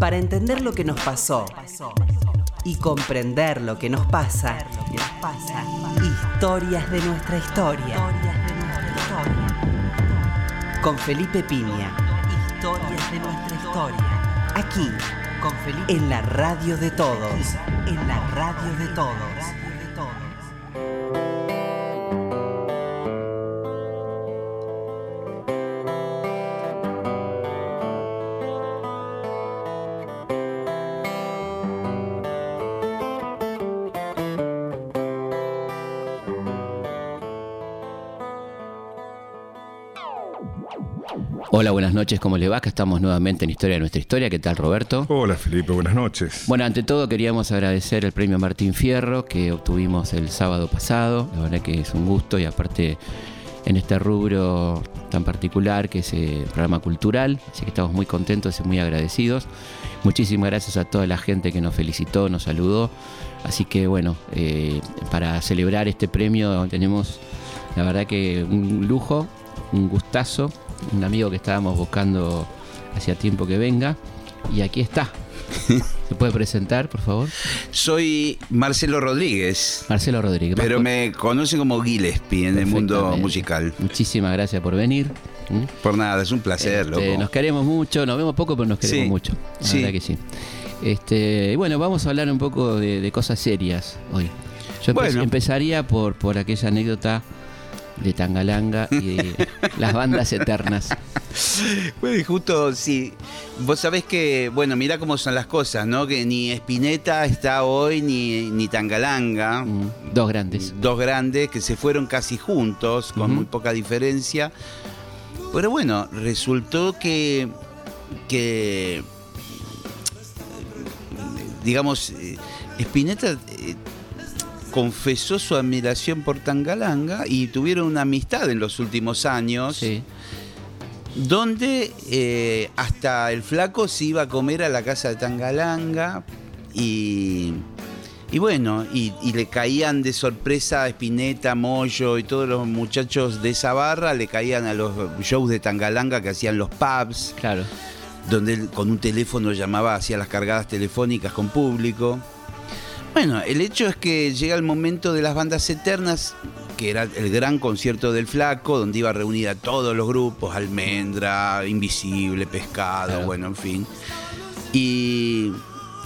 Para entender lo que nos pasó y comprender lo que nos pasa, historias de nuestra historia. Con Felipe Piña. Historias de nuestra historia. Aquí, con Felipe. En la radio de todos. En la radio de todos. Hola, buenas noches, ¿cómo le va? Acá estamos nuevamente en Historia de nuestra historia. ¿Qué tal, Roberto? Hola, Felipe, buenas noches. Bueno, ante todo queríamos agradecer el premio Martín Fierro que obtuvimos el sábado pasado. La verdad que es un gusto y aparte en este rubro tan particular que es el programa cultural. Así que estamos muy contentos y muy agradecidos. Muchísimas gracias a toda la gente que nos felicitó, nos saludó. Así que bueno, eh, para celebrar este premio tenemos la verdad que un lujo, un gustazo un amigo que estábamos buscando hacía tiempo que venga. Y aquí está. ¿Se puede presentar, por favor? Soy Marcelo Rodríguez. Marcelo Rodríguez. Pero me conocen como Gillespie en el mundo musical. Muchísimas gracias por venir. ¿Mm? Por nada, es un placer, este, loco. Nos queremos mucho, nos vemos poco, pero nos queremos mucho. La verdad que sí. Este, bueno, vamos a hablar un poco de, cosas serias hoy. Yo empezaría por, por aquella anécdota de Tangalanga y de las bandas eternas. Bueno, justo, sí. Vos sabés que, bueno, mira cómo son las cosas, ¿no? Que ni Espineta está hoy, ni, ni Tangalanga. Mm, dos grandes. Dos grandes que se fueron casi juntos, con muy poca diferencia. Pero bueno, resultó que, que digamos, eh, Spinetta eh, confesó su admiración por Tangalanga y tuvieron una amistad en los últimos años. Donde eh, hasta el flaco se iba a comer a la casa de Tangalanga y, y bueno, y, le caían de sorpresa a Spinetta, Moyo y todos los muchachos de esa barra, le caían a los shows de Tangalanga que hacían los pubs. Claro. Donde él con un teléfono llamaba, hacía las cargadas telefónicas con público. Bueno, el hecho es que llega el momento de las bandas eternas, que era el gran concierto del Flaco, donde iba a reunir a todos los grupos, Almendra, Invisible, Pescado, bueno, en fin. Y,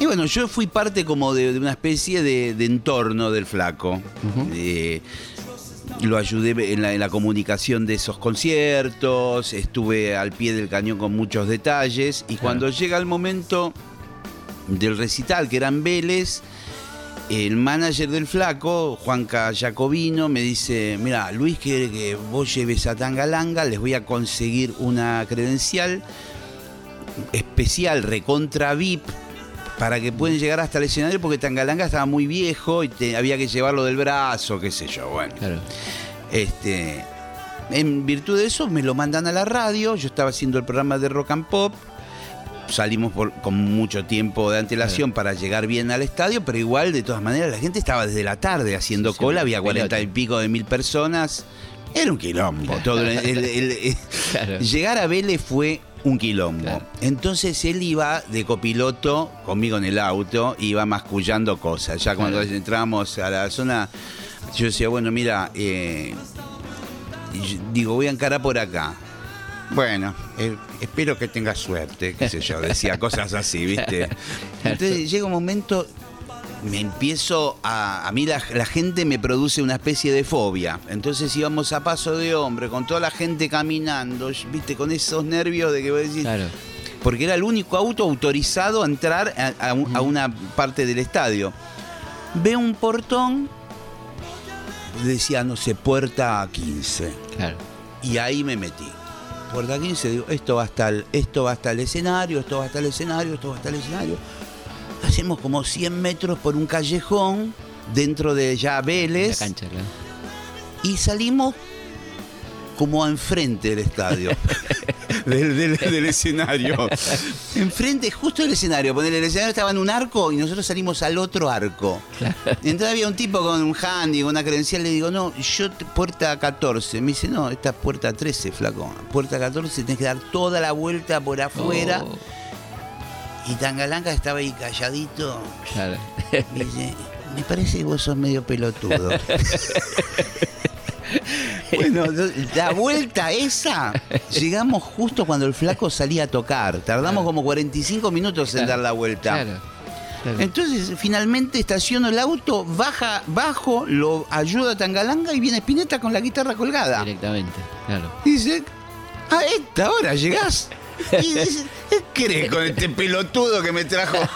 bueno, yo fui parte como de, una especie de, entorno del Flaco. Eh, lo ayudé en la, en la, comunicación de esos conciertos, estuve al pie del cañón con muchos detalles, y cuando llega el momento del recital, que eran Vélez, el manager del flaco, Juanca Jacobino, me dice, mira, Luis quiere que vos lleves a Tangalanga, les voy a conseguir una credencial especial, recontra VIP, para que puedan llegar hasta el escenario, porque Tangalanga estaba muy viejo y había que llevarlo del brazo, qué sé yo, bueno. Este, en virtud de eso me lo mandan a la radio, yo estaba haciendo el programa de Rock and Pop, salimos con mucho tiempo de antelación para llegar bien al estadio, pero igual, de todas maneras, la gente estaba desde la tarde haciendo cola, había cuarenta y pico de mil personas. Era un quilombo. Todo Llegar a Vélez fue un quilombo. Entonces él iba de copiloto conmigo en el auto, iba mascullando cosas. Ya cuando entramos a la zona, yo decía, bueno, mira, eh, digo, voy a encarar por acá. Bueno, eh, espero que tenga suerte, qué sé yo, decía cosas así, ¿viste? Entonces llega un momento, me empiezo a. A mí la, gente me produce una especie de fobia. Entonces íbamos a paso de hombre, con toda la gente caminando, ¿viste? Con esos nervios de que voy a decir. Claro. Porque era el único auto autorizado a entrar a, a una parte del estadio. Veo un portón, decía, no sé, puerta 15. Claro. Y ahí me metí puerta 15, digo, esto va hasta el, esto va hasta el escenario, esto va hasta el escenario, esto va hasta el escenario. Hacemos como 100 metros por un callejón dentro de ya Vélez. Y salimos como enfrente del estadio, del, escenario. enfrente, justo del escenario. Poner el escenario estaba en un arco y nosotros salimos al otro arco. Entonces había un tipo con un handy, con una credencial, le digo, no, yo puerta 14. Me dice, no, esta es puerta 13, flaco. Puerta 14, tenés que dar toda la vuelta por afuera. Oh. Y Tangalanga estaba ahí calladito. Claro. Y dice, me parece que vos sos medio pelotudo. bueno, la vuelta esa, llegamos justo cuando el flaco salía a tocar. Tardamos como 45 minutos en dar la vuelta. Claro. claro. Entonces, finalmente estaciono el auto, baja, bajo, lo ayuda a Tangalanga y viene Spinetta con la guitarra colgada. Directamente, claro. Y dice, a esta hora llegás. Y dice, ¿qué querés con este pelotudo que me trajo?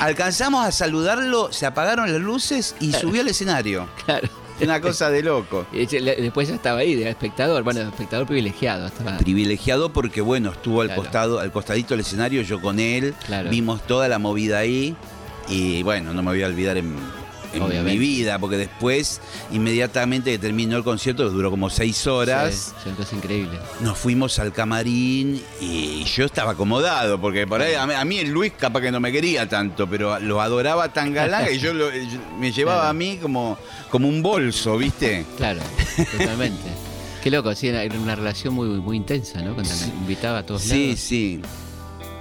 Alcanzamos a saludarlo, se apagaron las luces y subió al escenario. Claro. Una cosa de loco. Después ya estaba ahí, de espectador, bueno, espectador privilegiado. Estaba. Privilegiado porque, bueno, estuvo al Claro. costado, al costadito del escenario, yo con él, Claro. vimos toda la movida ahí y, bueno, no me voy a olvidar en, en Obviamente. mi vida, porque después, inmediatamente que terminó el concierto, que duró como seis horas, Sí, es increíble. nos fuimos al camarín y yo estaba acomodado, porque por ahí a mí, a mí el Luis capaz que no me quería tanto, pero lo adoraba tan galán que yo, lo- yo- me llevaba Claro. a mí como, como un bolso, ¿viste? Claro, totalmente. Qué loco, sí, era era una relación muy, muy intensa, ¿no? Cuando invitaba a todos Sí, lados. sí.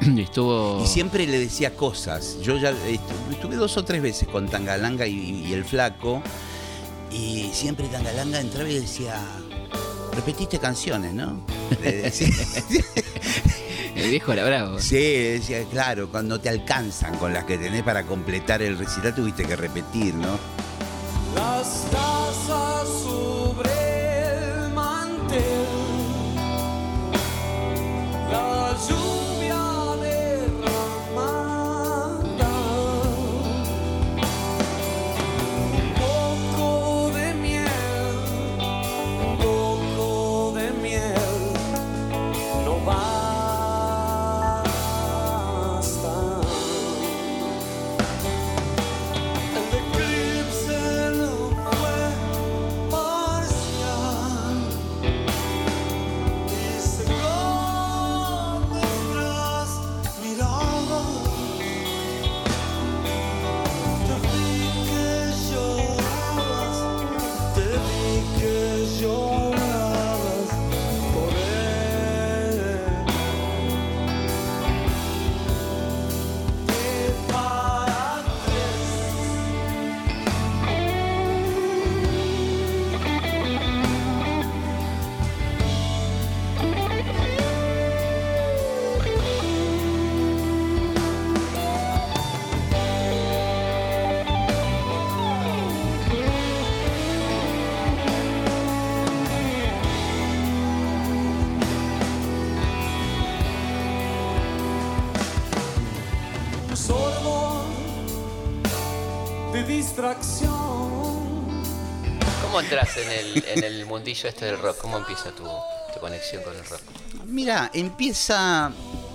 Y estuvo. Y siempre le decía cosas. Yo ya estu- estuve dos o tres veces con Tangalanga y, y el flaco. Y siempre Tangalanga entraba y decía, repetiste canciones, ¿no? El viejo era bravo. sí, decía, claro, cuando te alcanzan con las que tenés para completar el recital, tuviste que repetir, ¿no? Las tazas sobre ¿Cómo entras en el, en el mundillo este del rock? ¿Cómo empieza tu, tu conexión con el rock? Mira, empieza.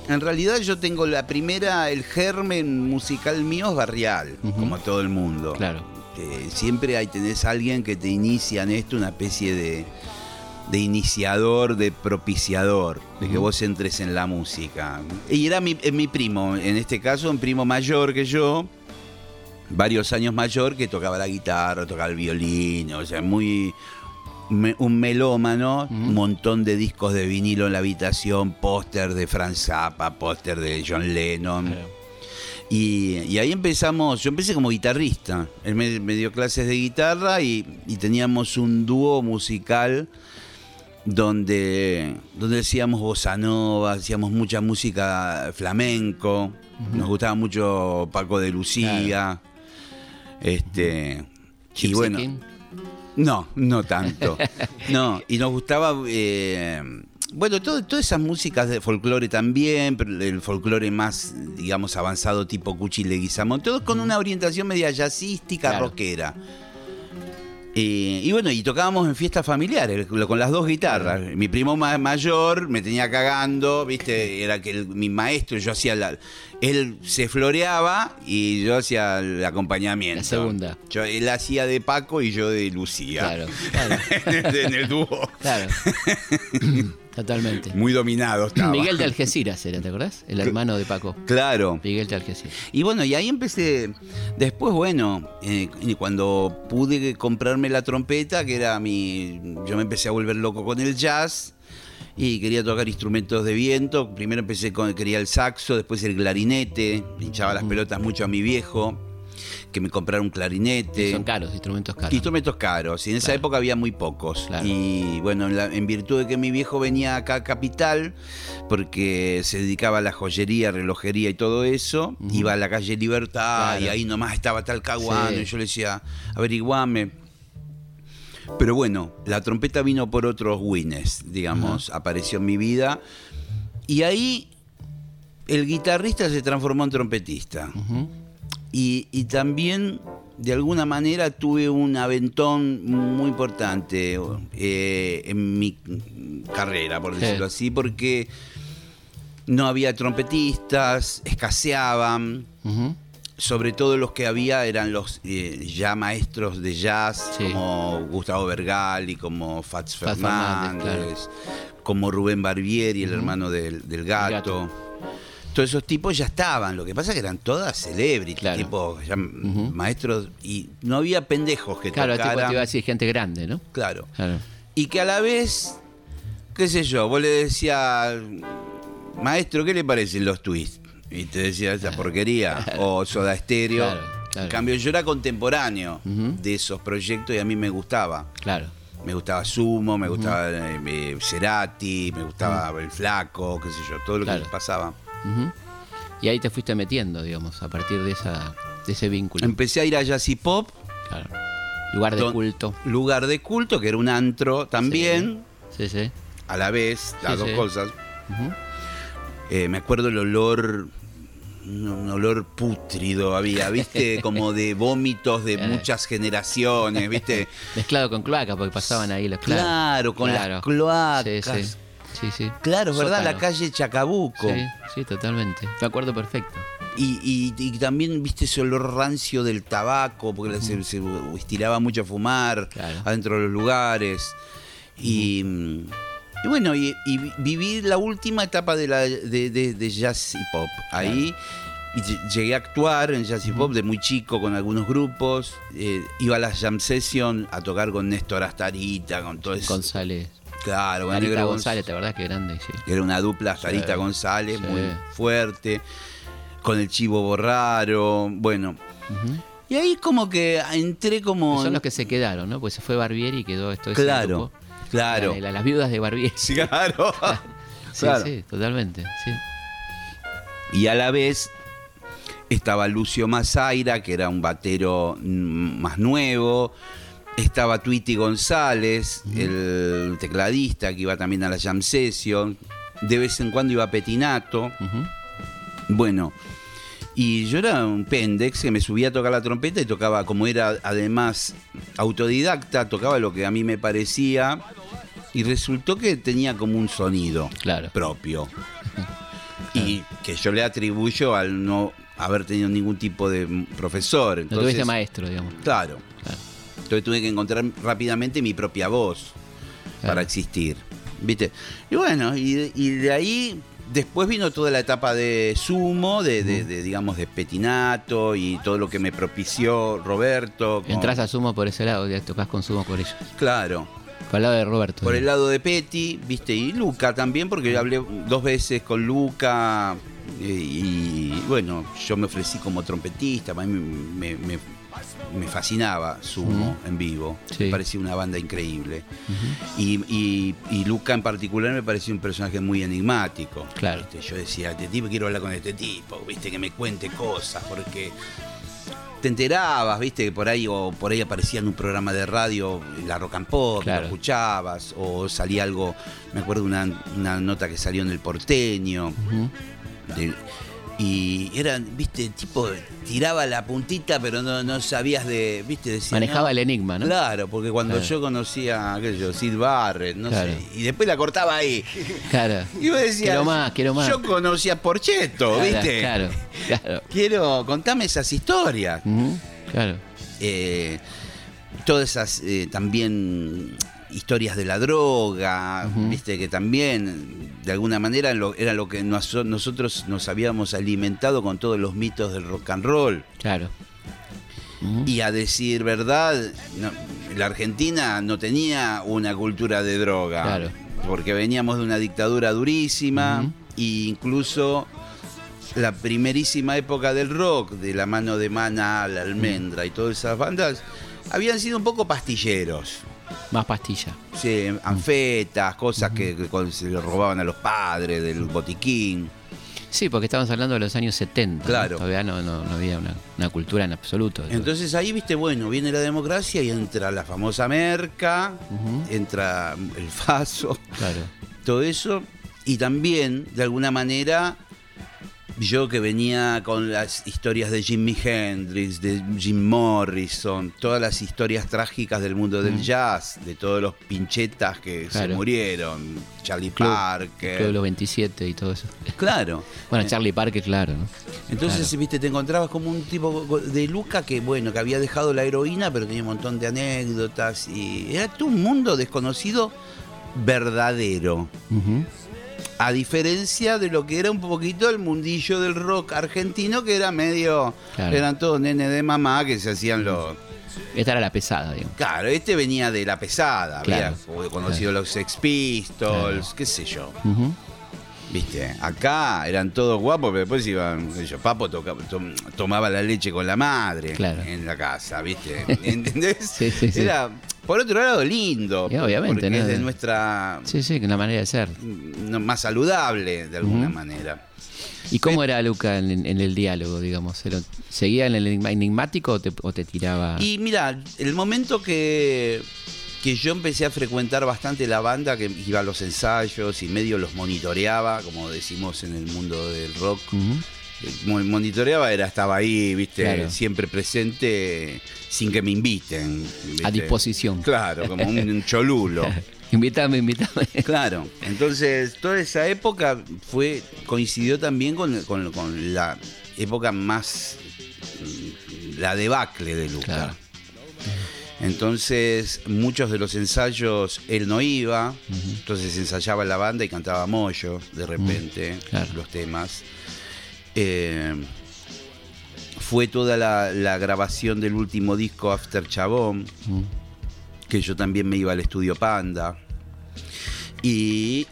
En realidad yo tengo la primera, el germen musical mío es barrial, como todo el mundo. Claro. Que siempre ahí tenés a alguien que te inicia en esto, una especie de, de iniciador, de propiciador, de que vos entres en la música. Y era mi, eh, mi primo, en este caso un primo mayor que yo, varios años mayor, que tocaba la guitarra, tocaba el violín, o sea, muy me- un melómano, un montón de discos de vinilo en la habitación, póster de Franz Zappa, póster de John Lennon. Y, y ahí empezamos, yo empecé como guitarrista, él me, me dio clases de guitarra y, y teníamos un dúo musical donde, donde hacíamos bossa nova, hacíamos mucha música flamenco, nos gustaba mucho Paco de Lucía, este, y bueno, King. no, no tanto. No, y nos gustaba, eh, bueno, todo- todas esas músicas de folclore también, pero el folclore más, digamos, avanzado tipo Cuchi Leguizamón, todos con una orientación media jazzística, Claro. rockera. Eh, y bueno, y tocábamos en fiestas familiares, con las dos guitarras. Mi primo ma- mayor me tenía cagando, ¿viste? Era que el- mi maestro, yo hacía la. Él se floreaba y yo hacía el acompañamiento. La segunda. Yo, él hacía de Paco y yo de Lucía. Claro, claro, en, el, en el dúo. claro. Totalmente. Muy dominado estaba. Miguel de Algeciras era, ¿te acordás? El hermano de Paco. Claro. Miguel de Algeciras. Y bueno, y ahí empecé. Después, bueno, eh, cuando pude comprarme la trompeta, que era mi. Yo me empecé a volver loco con el jazz. y quería tocar instrumentos de viento. Primero empecé con, quería el saxo, después el clarinete, hinchaba las pelotas mucho a mi viejo, que me comprara un clarinete. Son caros, instrumentos caros. Instrumentos caros, y en esa Claro. época había muy pocos. Claro. Y bueno, en, la- en virtud de que mi viejo venía acá a Capital, porque se dedicaba a la joyería, relojería y todo eso, iba a la calle Libertad Claro. y ahí nomás estaba tal caguano, Sí. y yo le decía, averiguame. Pero bueno, la trompeta vino por otros wines, digamos, apareció en mi vida. Y ahí el guitarrista se transformó en trompetista. Ujú. Y, y también, de alguna manera, tuve un aventón muy importante eh, en mi carrera, por decirlo así, porque no había trompetistas, escaseaban. Sobre todo los que había eran los eh, ya maestros de jazz, Sí. como Gustavo Bergali, como Fats Fats Fernández, Fernández, como Rubén Barbieri, el hermano del, del gato. gato. Todos esos tipos ya estaban, lo que pasa es que eran todas celebrities, Claro. tipo ya maestros, y no había pendejos que Claro, tipo, tocaran. te iba a decir gente grande, ¿no? Claro. Claro. Y que a la vez, qué sé yo, vos le decías, maestro, ¿qué le parecen los twists? Y te decía esa porquería, o Soda Stereo. Claro, claro. En cambio, yo era contemporáneo de esos proyectos y a mí me gustaba. Claro. Me gustaba Sumo, me gustaba eh, eh, Cerati, me gustaba El Flaco, qué sé yo, todo lo Claro. que pasaba. Y ahí te fuiste metiendo, digamos, a partir de esa de ese vínculo. Empecé a ir a Jazz y Pop, Claro. Lugar de don- culto. lugar de culto, que era un antro también, Sí, sí. a la vez, las Sí, dos sí. cosas. Eh, me acuerdo el olor, un, olor pútrido había, ¿viste? Como de vómitos de Eh. muchas generaciones, ¿viste? Mezclado con cloaca, porque pasaban ahí los Claro, con las cloacas. Sí, sí. Sí, sí. Claro, es verdad, la Sótano. calle Chacabuco. Sí, sí, totalmente. Me acuerdo perfecto. Y, y- y también, viste, ese olor rancio del tabaco, porque se, se estiraba mucho a fumar Claro. adentro de los lugares. Y, y bueno, y, y vi- viví la última etapa de, la, de, de- de jazz y pop. Ahí llegué a actuar en jazz y pop de muy chico con algunos grupos. eh, iba a las jam session a tocar con Néstor Astarita, con todo eso. González. Claro, Marita Negro González, ¿te verdad que grande? Sí. era una dupla Sarita Sí, González, sí. muy fuerte, con el Chivo Borraro, bueno. Y ahí como que entré como... Son los que se quedaron, ¿no? Pues se fue Barbieri y quedó esto Claro, claro. La- la- las viudas de Barbieri. Claro. Sí, Claro. sí, totalmente. Sí. Y a la vez estaba Lucio Mazaira, que era un batero más nuevo. Estaba Tweety González, el tecladista, que iba también a la jam session. De vez en cuando iba Petinato. Bueno, y yo era un pendex que me subía a tocar la trompeta y tocaba, como era además autodidacta, tocaba lo que a mí me parecía y resultó que tenía como un sonido Claro. propio. Y que yo le atribuyo al no haber tenido ningún tipo de profesor. No Entonces, tuviste maestro, digamos. Claro. Claro. Entonces tuve que encontrar rápidamente mi propia voz Claro. para existir. ¿Viste? Y bueno, y de, y de ahí después vino toda la etapa de sumo, de, de- de, digamos, de petinato y todo lo que me propició Roberto. con- Entrás a Sumo por ese lado, ya tocas con Sumo por ellos. Claro. Por el lado de Roberto. Por el lado de Petty, ¿viste? Y Luca también, porque yo hablé dos veces con Luca. eh, Y, bueno, yo me ofrecí como trompetista, me- me fascinaba Sumo en vivo. Sí. Me parecía una banda increíble. y, y- y Luca en particular me parecía un personaje muy enigmático. Claro. ¿viste? Yo decía, este tipo, quiero hablar con este tipo, ¿viste? Que me cuente cosas, porque te enterabas, viste, que por ahí o por ahí aparecía en un programa de radio la rock and pop, Claro. lo escuchabas, o salía algo, me acuerdo una, una nota que salió en el porteño, de- y era, viste, tipo, tiraba la puntita, pero no, no sabías de, viste, decía, Manejaba no. el enigma, ¿no? Claro, porque cuando Claro. yo conocía, qué sé yo, Sid Barrett, no Claro. sé, y después la cortaba ahí. Claro. Y vos decías, Quiero más, quiero más. Yo conocía a Porcheto, Claro, ¿viste? Claro, claro. Quiero, contame esas historias. Claro. Eh, todas esas eh, también historias de la droga, viste que también de alguna manera lo- era lo que nos- nosotros nos habíamos alimentado con todos los mitos del rock and roll. Claro. Y a decir verdad, no, la Argentina no tenía una cultura de droga. Claro. porque veníamos de una dictadura durísima Ujú. e incluso la primerísima época del rock, de la mano de Mana, la Almendra y todas esas bandas, habían sido un poco pastilleros. Más pastilla. Sí, anfetas, cosas que, se le robaban a los padres del botiquín. Sí, porque estamos hablando de los años 70. ¿no? Claro. Todavía no, no- no había una, una cultura en absoluto. Entonces ahí, viste, bueno, viene la democracia y entra la famosa merca, entra el faso, Claro. todo eso. Y también, de alguna manera, yo que venía con las historias de Jimi Hendrix, de Jim Morrison, todas las historias trágicas del mundo del jazz, de todos los pinchetas que se Mm. Murieron, Charlie Club- Parker. Club de los 27 y todo eso. Claro. Bueno, Charlie Parker, claro, ¿no? Entonces, Claro. viste, te encontrabas como un tipo de Luca que, bueno, que había dejado la heroína, pero tenía un montón de anécdotas y era todo un mundo desconocido verdadero. Ujú. A diferencia de lo que era un poquito el mundillo del rock argentino, que era medio. Claro. Eran todos nenes de mamá que se hacían los. Esta era la pesada, digamos. Claro, este venía de la pesada, Claro, había conocido los Sex Pistols, qué sé yo. Viste, acá eran todos guapos, pero después iban, yo, Papo toca- tom- tomaba la leche con la madre Claro. en la casa, ¿viste? ¿Entendés? Sí, sí, sí. Era, por otro lado, lindo. Y obviamente, porque ¿no? es de nuestra Sí, sí, una manera de ser. más saludable, de alguna manera. ¿Y cómo era Luca en, en el diálogo, digamos? ¿Se lo- ¿Seguía en el enigmático o te, o te tiraba? Y mira, el momento que, que yo empecé a frecuentar bastante la banda, que iba a los ensayos y medio los monitoreaba, como decimos en el mundo del rock. Mo- monitoreaba era estaba ahí viste Claro. siempre presente sin que me inviten ¿viste? A disposición. claro como un, cholulo invítame, invítame. claro entonces toda esa época fue coincidió también con, con- con la época más mm, la debacle de Luca Claro. entonces muchos de los ensayos él no iba entonces ensayaba la banda y cantaba Moyo de repente Claro. los temas eh, fue toda la, la grabación del último disco After Chabón, Mm. que yo también me iba al estudio Panda. Y,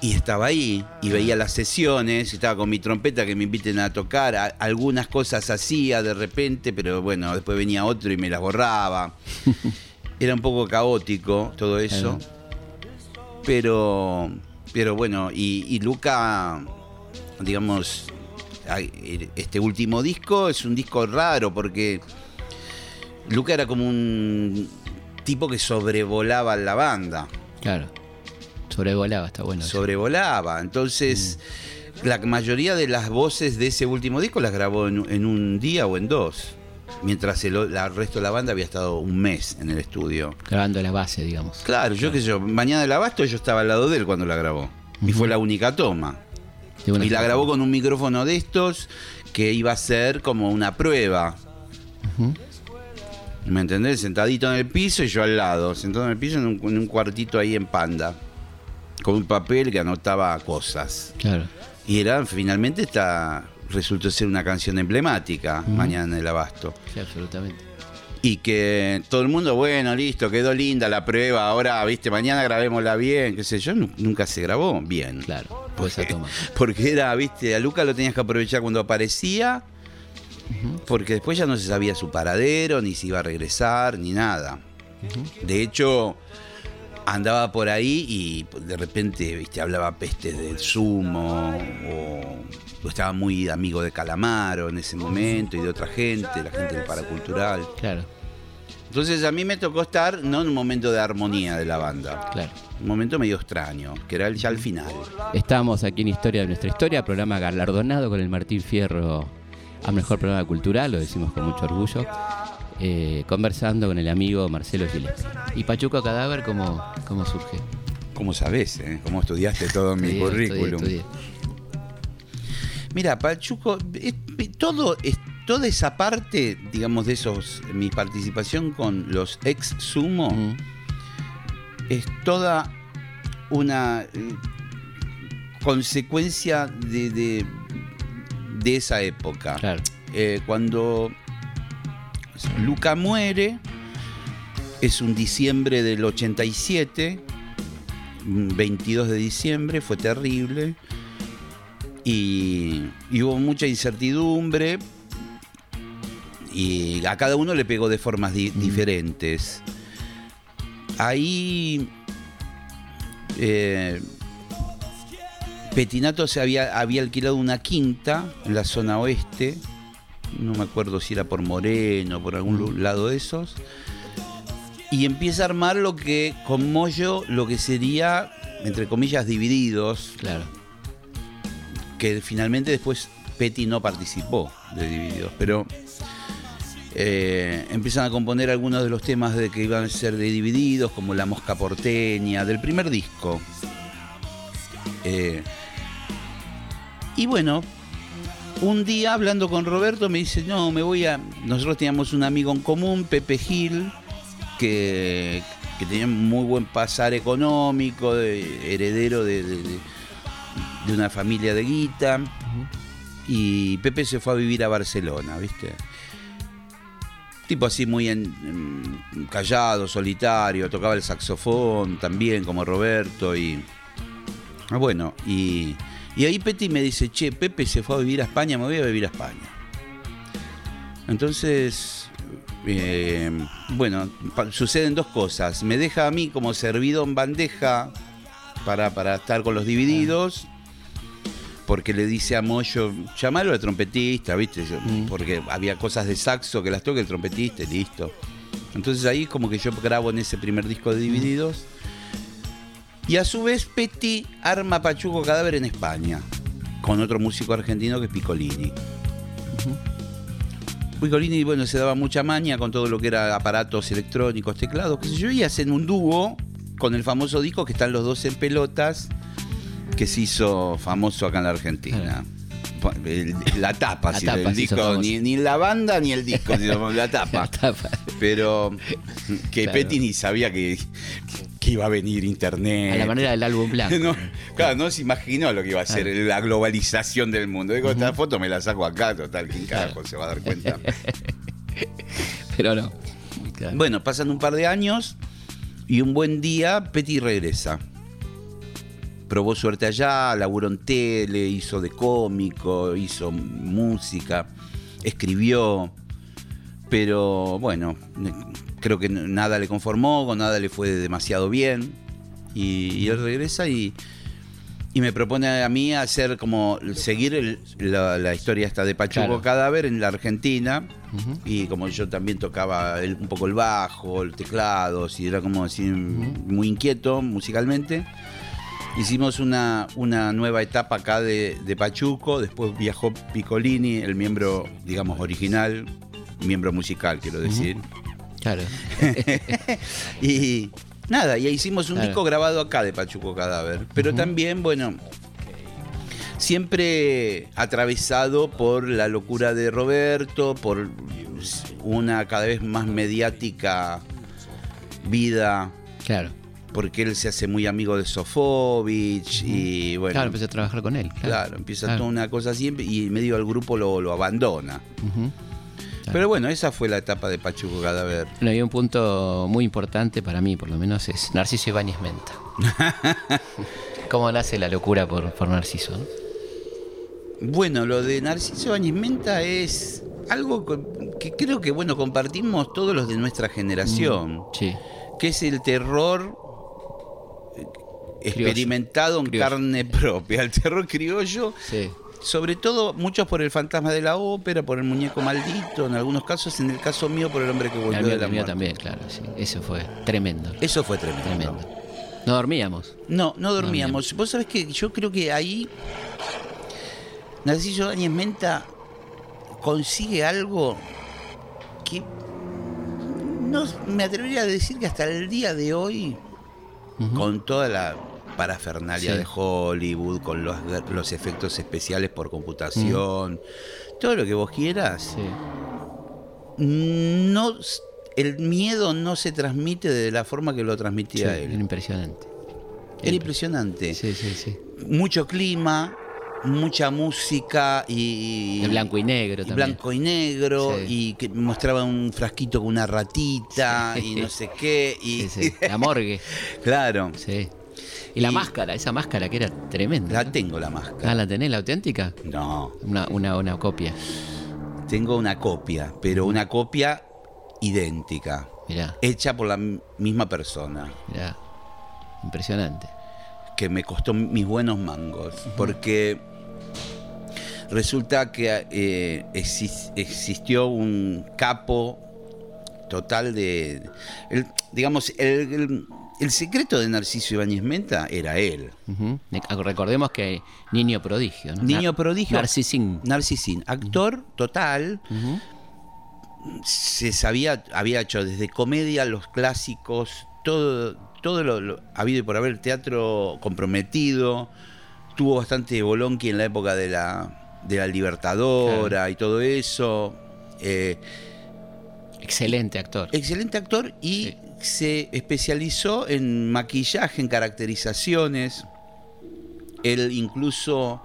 y estaba ahí, y veía las sesiones, estaba con mi trompeta que me inviten a tocar. a- algunas cosas hacía de repente, pero bueno, después venía otro y me las borraba. Era un poco caótico todo eso. Pero, pero bueno, y, y Luca, digamos, ay, este último disco es un disco raro porque Luca era como un tipo que sobrevolaba la banda, Claro. Sobrevolaba, está bueno. sobrevolaba. Entonces, la mayoría de las voces de ese último disco las grabó en, en un día o en dos. Mientras el, el resto de la banda había estado un mes en el estudio. Grabando la base, digamos. Claro, yo qué sé yo, Mañana del Abasto yo estaba al lado de él cuando la grabó. Y fue la única toma. Y la grabó con un micrófono de estos que iba a ser como una prueba. ¿Me entendés? Sentadito en el piso y yo al lado, sentado en el piso en un, en un cuartito ahí en Panda, con un papel que anotaba cosas. Claro. Y era, finalmente, esta resultó ser una canción emblemática, Mañana en el Abasto. Sí, absolutamente. Y que todo el mundo, bueno, listo, quedó linda la prueba, ahora, viste, mañana grabémosla bien, qué sé yo, nu- nunca se grabó bien. Claro. Por esa toma. Porque era, viste, a Luca lo tenías que aprovechar cuando aparecía, porque después ya no se sabía su paradero, ni si iba a regresar, ni nada. De hecho, andaba por ahí y de repente, viste, hablaba pestes del sumo, o, o estaba muy amigo de Calamaro en ese momento y de otra gente, la gente del paracultural. Claro, Entonces a mí me tocó estar no en un momento de armonía de la banda, claro. un momento medio extraño, que era ya al final. Estamos aquí en Historia de nuestra historia, programa galardonado con el Martín Fierro a mejor programa cultural, lo decimos con mucho orgullo, eh, conversando con el amigo Marcelo Gillespie. ¿Y Pachuco Cadáver cómo, cómo surge? ¿Cómo sabes? eh? ¿Cómo estudiaste todo mi Estudié, currículum? estudié, estudié. Mira, Pachuco, es- todo, es- toda esa parte, digamos, de esos, mi participación con los ex sumo, Mm, es toda una eh, consecuencia de, de- de esa época. claro, Eh, cuando Luca muere, es un diciembre del 87, 22 de diciembre, fue terrible. Y, y hubo mucha incertidumbre. Y a cada uno le pegó de formas di- diferentes. Ahí eh, Petinato se había, había alquilado una quinta en la zona oeste. No me acuerdo si era por Moreno, por algún lado de esos. Y empieza a armar lo que, con Moyo, lo que sería, entre comillas, divididos, Claro. que finalmente después Petty no participó de Divididos, pero eh, empiezan a componer algunos de los temas de que iban a ser de Divididos, como La Mosca Porteña, del primer disco. Eh, y bueno, un día hablando con Roberto me dice, no, me voy a... Nosotros teníamos un amigo en común, Pepe Gil, que, que tenía muy buen pasar económico, de- heredero de- de- de, de una familia de guita. Y Pepe se fue a vivir a Barcelona, ¿viste? Tipo así muy en- en- callado, solitario, tocaba el saxofón también, como Roberto. Y ah, bueno, y, y ahí Petty me dice, che, Pepe se fue a vivir a España, me voy a vivir a España. Entonces, eh, bueno, suceden dos cosas. Me deja a mí como servido en bandeja para, para estar con los divididos. Porque le dice a Moyo, llamalo al trompetista, ¿viste? Yo- Porque había cosas de saxo que las toque el trompetista y listo. Entonces ahí como que yo grabo en ese primer disco de Divididos. Y a su vez Petty arma Pachuco Cadáver en España. Con otro músico argentino que es Piccolini. Piccolini, bueno, se daba mucha maña con todo lo que era aparatos electrónicos, teclados, qué sé yo, y hacen un dúo con el famoso disco que están los dos en pelotas, que se hizo famoso acá en la Argentina. El- la tapa, La tapa el disco, ni, ni la banda ni el disco, sino la tapa. La tapa. Pero que Claro. Petty ni sabía que, que iba a venir internet. A la manera del álbum blanco. No, claro, no se imaginó lo que iba a ser la globalización del mundo. Digo, esta foto me la saco acá, total, ¿quién carajo se va a dar cuenta? Pero no. Claro. Bueno, pasan un par de años y un buen día Petty regresa. Probó suerte allá, laburó en tele, hizo de cómico, hizo música, escribió, pero bueno, ne- creo que nada le conformó, con nada le fue demasiado bien. Y, y él regresa y, y me propone a mí hacer como seguir el- la, la historia esta de Pachuco Claro. Cadáver en la Argentina. Ujú. Y como yo también tocaba el- un poco el bajo, el teclado, y era como así muy inquieto musicalmente. Hicimos una, una nueva etapa acá de, de Pachuco, después viajó Piccolini, el miembro, digamos, original, miembro musical, quiero decir. Claro. Y nada, y hicimos un Claro. disco grabado acá de Pachuco Cadáver. Pero también, bueno, siempre atravesado por la locura de Roberto, por una cada vez más mediática vida, Claro. porque él se hace muy amigo de Sofovich y bueno. Claro, empecé a trabajar con él. Claro, Claro, empieza Claro. toda una cosa así y medio al grupo lo, lo abandona. Pero bueno, esa fue la etapa de Pachuco Cadáver. Bueno, hay un punto muy importante para mí, por lo menos, es Narciso Ibáñez Menta. ¿Cómo nace la locura por, por Narciso? no? Bueno, lo de Narciso Bañez Menta es algo que creo que bueno compartimos todos los de nuestra generación, Sí. que es el terror eh, experimentado en Criollo. carne propia, el terror criollo, Sí. Sobre todo muchos por el fantasma de la ópera, por el muñeco maldito, en algunos casos, en el caso mío por el hombre que volvió El mío, de la el mío muerte. también, claro. Sí. Eso fue tremendo. Eso fue tremendo. Tremendo. No dormíamos. No, no dormíamos. Vos sabés que yo creo que ahí Narciso Áñez Menta consigue algo que no me atrevería a decir que hasta el día de hoy, Ujú. con toda la parafernalia Sí. de Hollywood, con los, los efectos especiales por computación, todo lo que vos quieras, Sí. no el miedo no se transmite de la forma que lo Sí, transmitía era él. impresionante. Era impresionante. Sí, sí, sí. mucho clima, mucha música y. De blanco y negro y también. blanco y negro Sí. y que mostraba un frasquito con una ratita Sí. y no sé qué y Sí, sí. La morgue. claro Sí. Y la Y- máscara, esa máscara que era tremenda. La ¿no? tengo la máscara. Ah, ¿la tenés, la auténtica? No, Una, una, una copia. tengo una copia, pero una copia idéntica, Mirá, hecha por la misma persona, mirá. Impresionante. que me costó mis buenos mangos, porque resulta que eh, exis- existió un capo total de... el- digamos, el, el- el secreto de Narciso Ibáñez Menta era él. Ne- Recordemos que niño prodigio, ¿no? Niño prodigio. Narcisín. Narcisín, actor total, se sabía, había hecho desde comedia, los clásicos, todo, todo lo, lo habido y por haber teatro comprometido, tuvo bastante bolonqui en la época de la, de la Libertadora y todo eso. eh, Excelente actor. excelente actor y Sí. Se especializó en maquillaje, en caracterizaciones. Él incluso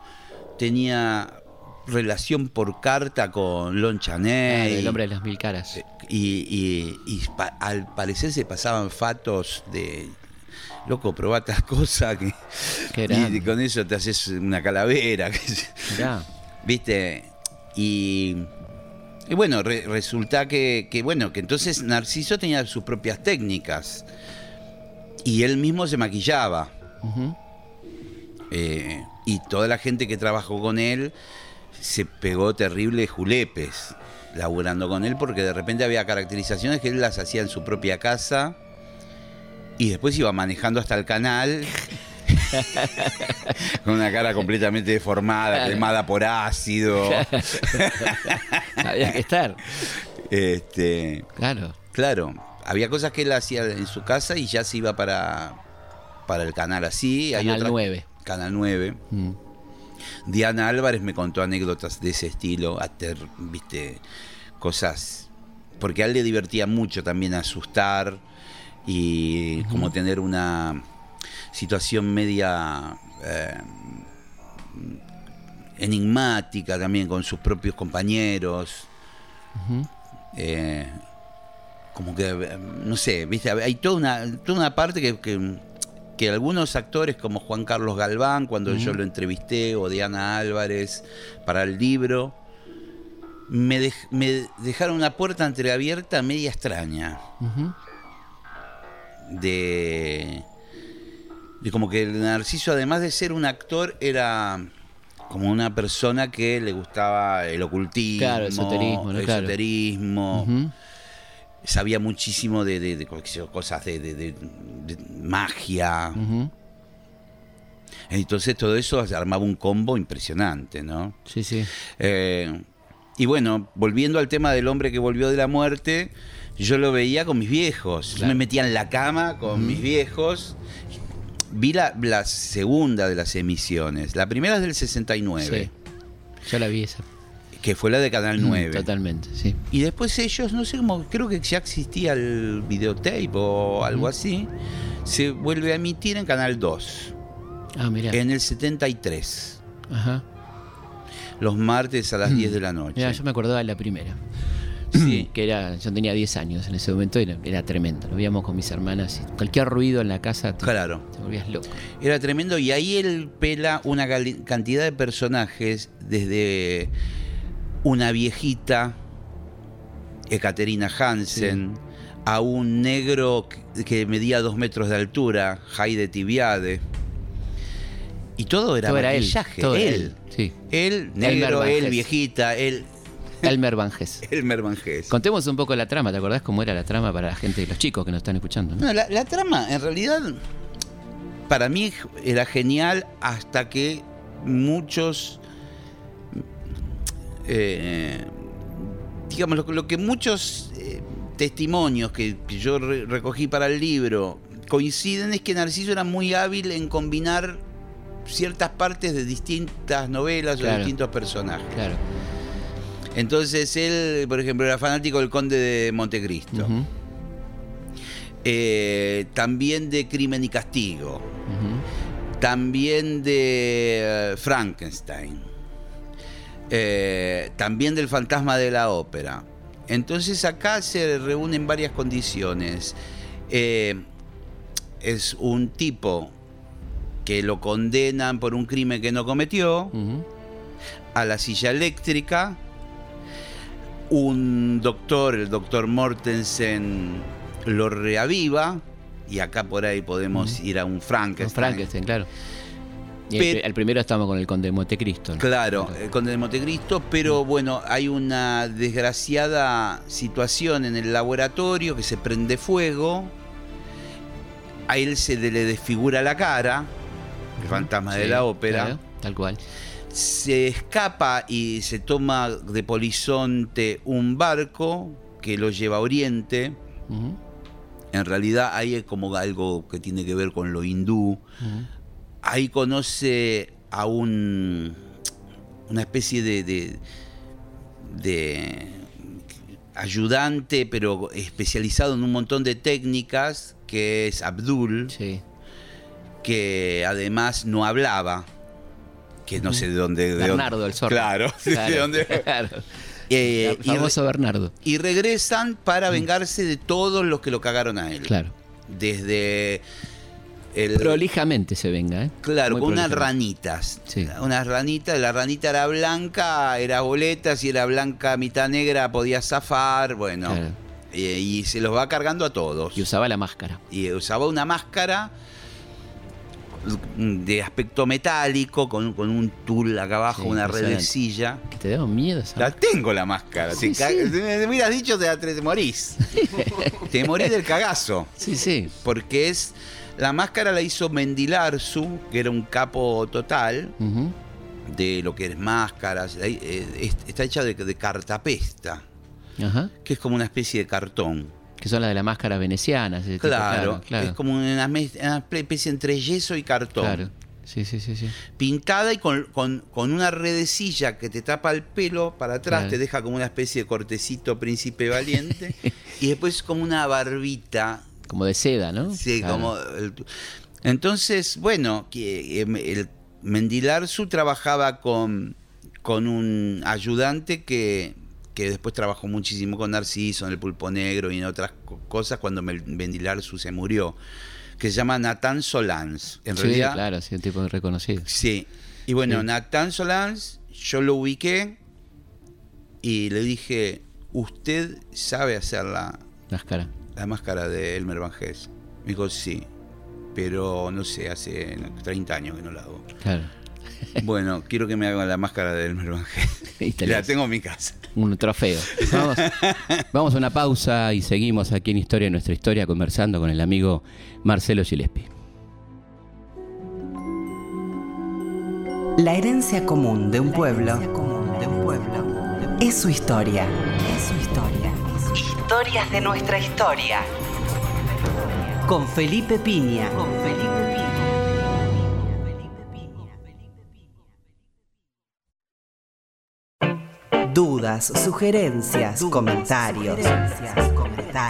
tenía relación por carta con Lon Claro, Chaney. el hombre de las mil caras. Y, y- y pa- al parecer se pasaban fatos de. Loco, probá tal cosa que. Y con eso te haces una calavera. ¿Viste? Y. y bueno, re- resulta que, que, bueno, que entonces Narciso tenía sus propias técnicas. Y él mismo se maquillaba. Eh, y toda la gente que trabajó con él se pegó terribles julepes laburando con él porque de repente había caracterizaciones que él las hacía en su propia casa y después iba manejando hasta el canal con una cara completamente deformada, Claro. quemada por ácido. Había que estar. Este, Claro. claro, había cosas que él hacía en su casa y ya se iba para, para el canal así. Hay Canal otras- 9. Canal 9. Mm. Diana Álvarez me contó anécdotas de ese estilo, ater, viste, cosas. Porque a él le divertía mucho también asustar y como tener una situación media eh, enigmática también con sus propios compañeros. Eh, como que, eh, no sé, viste, hay toda una, toda una parte que, que, que algunos actores como Juan Carlos Galván, cuando yo lo entrevisté, o Diana Álvarez para el libro, me, dej- me dejaron una puerta entreabierta media extraña. De, de como que el Narciso, además de ser un actor, era como una persona que le gustaba el ocultismo, Claro, esoterismo, ¿no? Claro. esoterismo, sabía muchísimo de, de- de cosas de, de- de- de magia. Entonces todo eso armaba un combo impresionante, ¿no? Sí, sí. Eh, y bueno, volviendo al tema del hombre que volvió de la muerte, yo lo veía con mis viejos. Yo me metía en la cama con mis viejos. Vi la, la segunda de las emisiones. La primera es del 69, Sí. Yo la vi esa. que fue la de Canal 9. Mm, Totalmente, sí. Y después ellos, no sé cómo, creo que ya existía el videotape o algo así, se vuelve a emitir en Canal 2, Ah, mirá. en el 73, Ajá. los martes a las 10 de la noche. Mirá, yo me acordaba de la primera. Sí. Que era, yo tenía 10 años en ese momento, era, era tremendo. Lo veíamos con mis hermanas. y cualquier ruido en la casa te, Claro. te volvías loco. Era tremendo y ahí él pela una cantidad de personajes, desde una viejita, Ekaterina Hansen, a un negro que- que medía dos metros de altura, Haide Tibiade. Y todo era Todo era él. todo él. él. Sí. Él, Elmer negro, él, viejita, él, Elmer Van Hess. Elmer Van Hess. Contemos un poco la trama, ¿te acordás cómo era la trama para la gente, los chicos que nos están escuchando? ¿no? No, la, la trama, en realidad, para mí era genial hasta que muchos, eh, digamos, lo, lo que muchos eh, testimonios que, que yo re- recogí para el libro coinciden es que Narciso era muy hábil en combinar ciertas partes de distintas novelas o Claro. distintos personajes. Claro. Entonces él, por ejemplo, era fanático del Conde de Montecristo. Eh, también de Crimen y Castigo, también de eh, Frankenstein, eh, también del Fantasma de la Ópera. Entonces acá se reúnen varias condiciones. Eh, es un tipo que lo condenan por un crimen que no cometió, a la silla eléctrica. Un doctor, el doctor Mortensen, lo reaviva. Y acá por ahí podemos ir a un Frankenstein. Frankenstein, claro. Y el, el primero estamos con el Conde de Montecristo. ¿no? Claro, eh, con el Montecristo, pero bueno, hay una desgraciada situación en el laboratorio que se prende fuego. A él se le desfigura la cara, el fantasma de la ópera. claro, tal cual. Se escapa y se toma de polizonte un barco que lo lleva a Oriente. En realidad ahí es como algo que tiene que ver con lo hindú. Ahí conoce a un una especie de, de, de ayudante, pero especializado en un montón de técnicas, que es Abdul, Sí. que además no hablaba, que no sé de dónde... de dónde- Bernardo, el zorro. Claro, Claro, de dónde... claro. Eh, y, Bernardo. y regresan para vengarse de todos los que lo cagaron a él. Claro. Desde el... Prolijamente se venga, ¿eh? Claro, Muy con unas ranitas. Sí. Unas ranitas, la ranita era blanca, era boleta, si era blanca mitad negra podía zafar, bueno. Claro. Eh, y se los va cargando a todos. Y usaba la máscara. Y usaba una máscara de aspecto metálico, con, con un tul acá abajo, Sí, una redecilla. Que te daba miedo esa La tengo la máscara. Sí, te, sí. te hubieras dicho, te, te morís. te morís del cagazo. Sí, sí. Porque es. La máscara la hizo Mendilarzu, que era un capo total de lo que es máscaras. eh, es- Está hecha de, de cartapesta, que es como una especie de cartón. Que son las de la máscara veneciana. ese tipo, Claro, claro. es como una, especie entre yeso y cartón. Claro. Sí, sí, sí, sí. Pintada y con, con- con una redecilla que te tapa el pelo para atrás, Claro. te deja como una especie de cortecito príncipe valiente. y después como una barbita Como de seda, ¿no? Sí, Claro. como. el- entonces, bueno, que em, el Mendilarzu trabajaba con, con un ayudante que, que después trabajó muchísimo con Narciso en el Pulpo Negro y en otras co- cosas cuando Mendilarzu se murió, que se llama Nathan Solans. En Sí, realidad, claro, sí, un tipo reconocido. Sí. Y bueno, Sí. Nathan Solans, yo lo ubiqué y le dije, ¿usted sabe hacer la, Máscara. la máscara de Elmer Van. Me dijo, sí, pero no sé, hace 30 años que no la hago. Claro. Bueno, quiero que me hagan la máscara de Elmer Van Hess. Y te La tengo en mi casa. Un trofeo. Vamos, vamos a una pausa y seguimos aquí en Historia de Nuestra Historia conversando con el amigo Marcelo Gillespie. La herencia común de un pueblo es su historia. Es su historia. Historias de nuestra historia. Con Felipe Piña. Con Felipe Dudas, sugerencias, comentarios.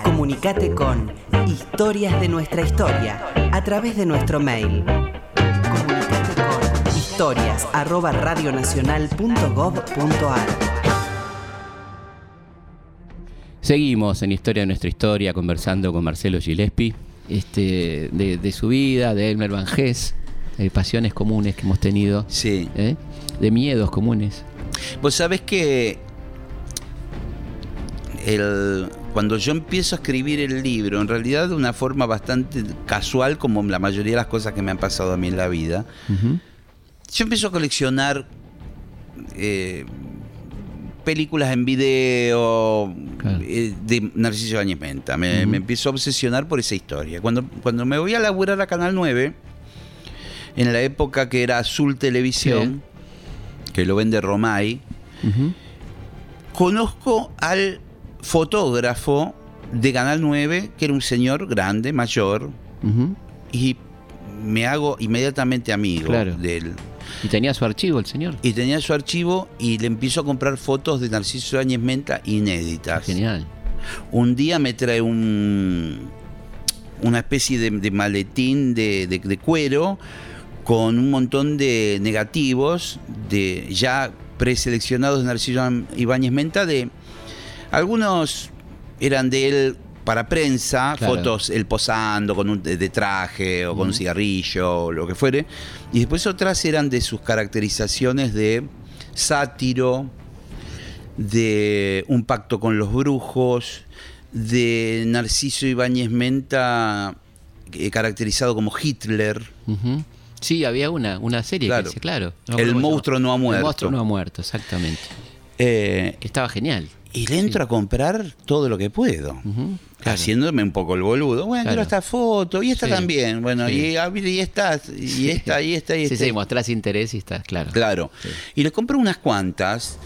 Comunicate con Historias de nuestra historia a través de nuestro mail. Comunicate con historias arroba radionacional.gov.ar. Seguimos en Historia de Nuestra Historia conversando con Marcelo Gillespie este, de, de su vida, de Elmer Van de pasiones comunes que hemos tenido, Sí. ¿eh? de miedos comunes. Vos sabés que el, cuando yo empiezo a escribir el libro, en realidad de una forma bastante casual, como la mayoría de las cosas que me han pasado a mí en la vida, yo empiezo a coleccionar eh, películas en video Claro. eh, de Narciso Áñez Menta. Me, me empiezo a obsesionar por esa historia. Cuando, cuando me voy a laburar a Canal 9, en la época que era Azul Televisión, que lo vende Romay, conozco al fotógrafo de Canal 9, que era un señor grande, mayor, y me hago inmediatamente amigo Claro. de él. Y tenía su archivo el señor. Y tenía su archivo y le empiezo a comprar fotos de Narciso Áñez Menta inéditas. Genial. Un día me trae un una especie de, de maletín de, de- de cuero con un montón de negativos de ya preseleccionados de Narciso Ibáñez Menta de algunos eran de él para prensa, Claro. fotos él posando con un de traje o con un cigarrillo o lo que fuere. Y después otras eran de sus caracterizaciones de sátiro, de un pacto con los brujos, de Narciso Ibáñez Menta eh, caracterizado como Hitler. Ujú. Sí, había una, una serie Claro. que decía, claro. no El monstruo no ha muerto. El monstruo no ha muerto, exactamente. Eh, Que estaba genial. y le entro a comprar todo lo que puedo. Claro. Haciéndome un poco el boludo. Bueno, Claro. quiero esta foto, y esta Sí. también. Bueno, Sí. y, ah, y esta, y Sí. esta, y esta, y Sí, esta. sí, mostrás interés y estás, claro. Claro. Sí. Y le compro unas cuantas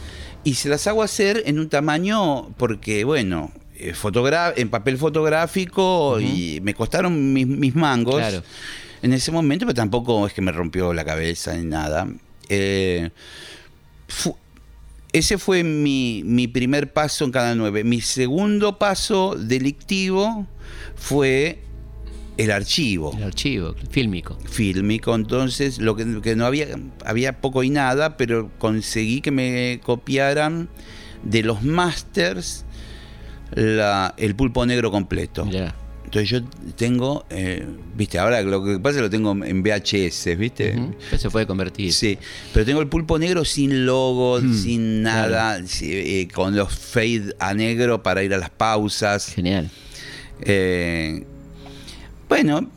y se las hago hacer en un tamaño porque, bueno, eh, fotogra- en papel fotográfico y me costaron mis, mis mangos Claro. En ese momento, pero tampoco es que me rompió la cabeza ni nada. Eh, fu- ese fue mi, mi primer paso en Canal 9. Mi segundo paso delictivo fue el archivo El archivo fílmico. fílmico, entonces lo que, que no había, había poco y nada, pero conseguí que me copiaran de los masters la- el pulpo negro completo. Ya. Entonces yo tengo, eh, viste, ahora lo que pasa es que lo tengo en VHS, viste. Pero se puede convertir. Sí, pero tengo el pulpo negro sin logo, Mm, sin nada, eh, con los fade a negro para ir a las pausas. Genial. Eh, bueno,